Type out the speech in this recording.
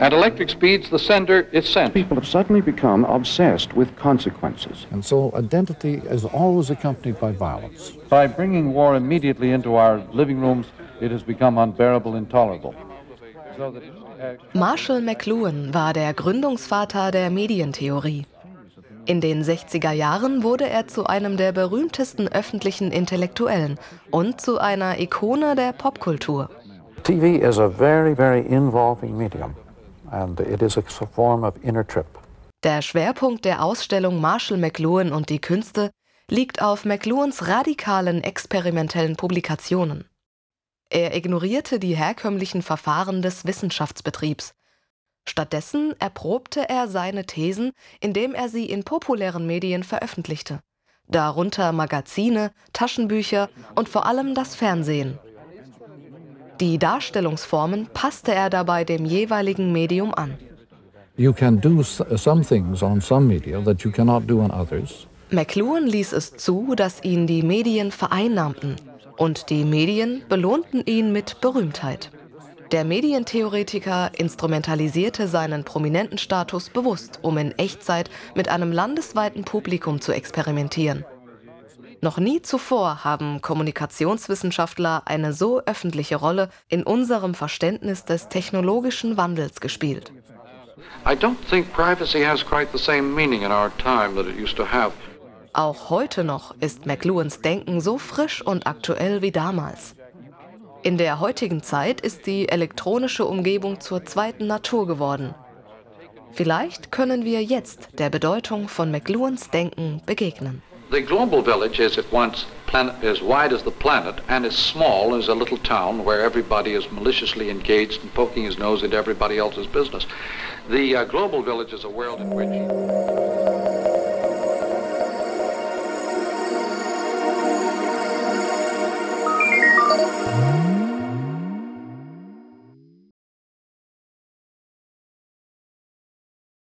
At electric speeds, the sender is sent. People have suddenly become obsessed with consequences. And so identity is always accompanied by violence. By bringing war immediately into our living rooms, it has become unbearable, intolerable. So that, uh, Marshall McLuhan war der Gründungsvater der Medientheorie. In den 60er Jahren wurde er zu einem der berühmtesten öffentlichen Intellektuellen und zu einer Ikone der Popkultur. TV is a very, very involving medium, and it is a form of inner trip. Der Schwerpunkt der Ausstellung Marshall McLuhan und die Künste liegt auf McLuhans radikalen experimentellen Publikationen. Er ignorierte die herkömmlichen Verfahren des Wissenschaftsbetriebs. Stattdessen erprobte er seine Thesen, indem er sie in populären Medien veröffentlichte, darunter Magazine, Taschenbücher und vor allem das Fernsehen. Die Darstellungsformen passte er dabei dem jeweiligen Medium an. You can do s- some things on some media that you cannot do on others. McLuhan ließ es zu, dass ihn die Medien vereinnahmten und die Medien belohnten ihn mit Berühmtheit. Der Medientheoretiker instrumentalisierte seinen prominenten Status bewusst, um in Echtzeit mit einem landesweiten Publikum zu experimentieren. Noch nie zuvor haben Kommunikationswissenschaftler eine so öffentliche Rolle in unserem Verständnis des technologischen Wandels gespielt. Auch heute noch ist McLuhans Denken so frisch und aktuell wie damals. In der heutigen Zeit ist die elektronische Umgebung zur zweiten Natur geworden. Vielleicht können wir jetzt der Bedeutung von McLuhans Denken begegnen. The global village is at once planet, as wide as the planet and as small as a little town where everybody is maliciously engaged in poking his nose into everybody else's business. The uh, global village is a world in which